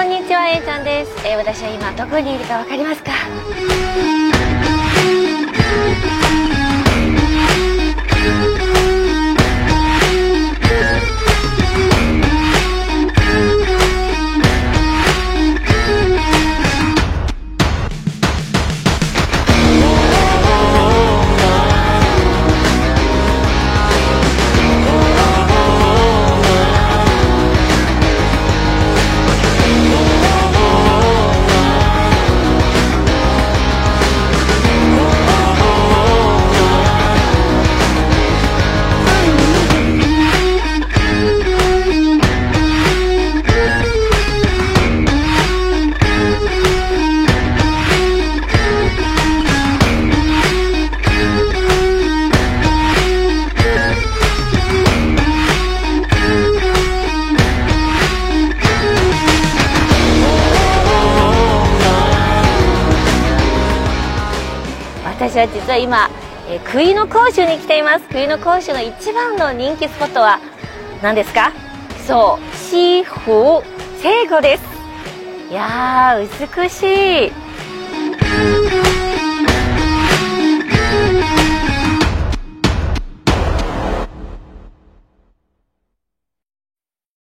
こんにちは、えいちゃんです。えー私は今どこにいるかわかりますか？私は実は今、えー、杭の甲州に来ています。杭の甲州の一番の人気スポットは何ですか？そう西湖西湖です。いやー美しい。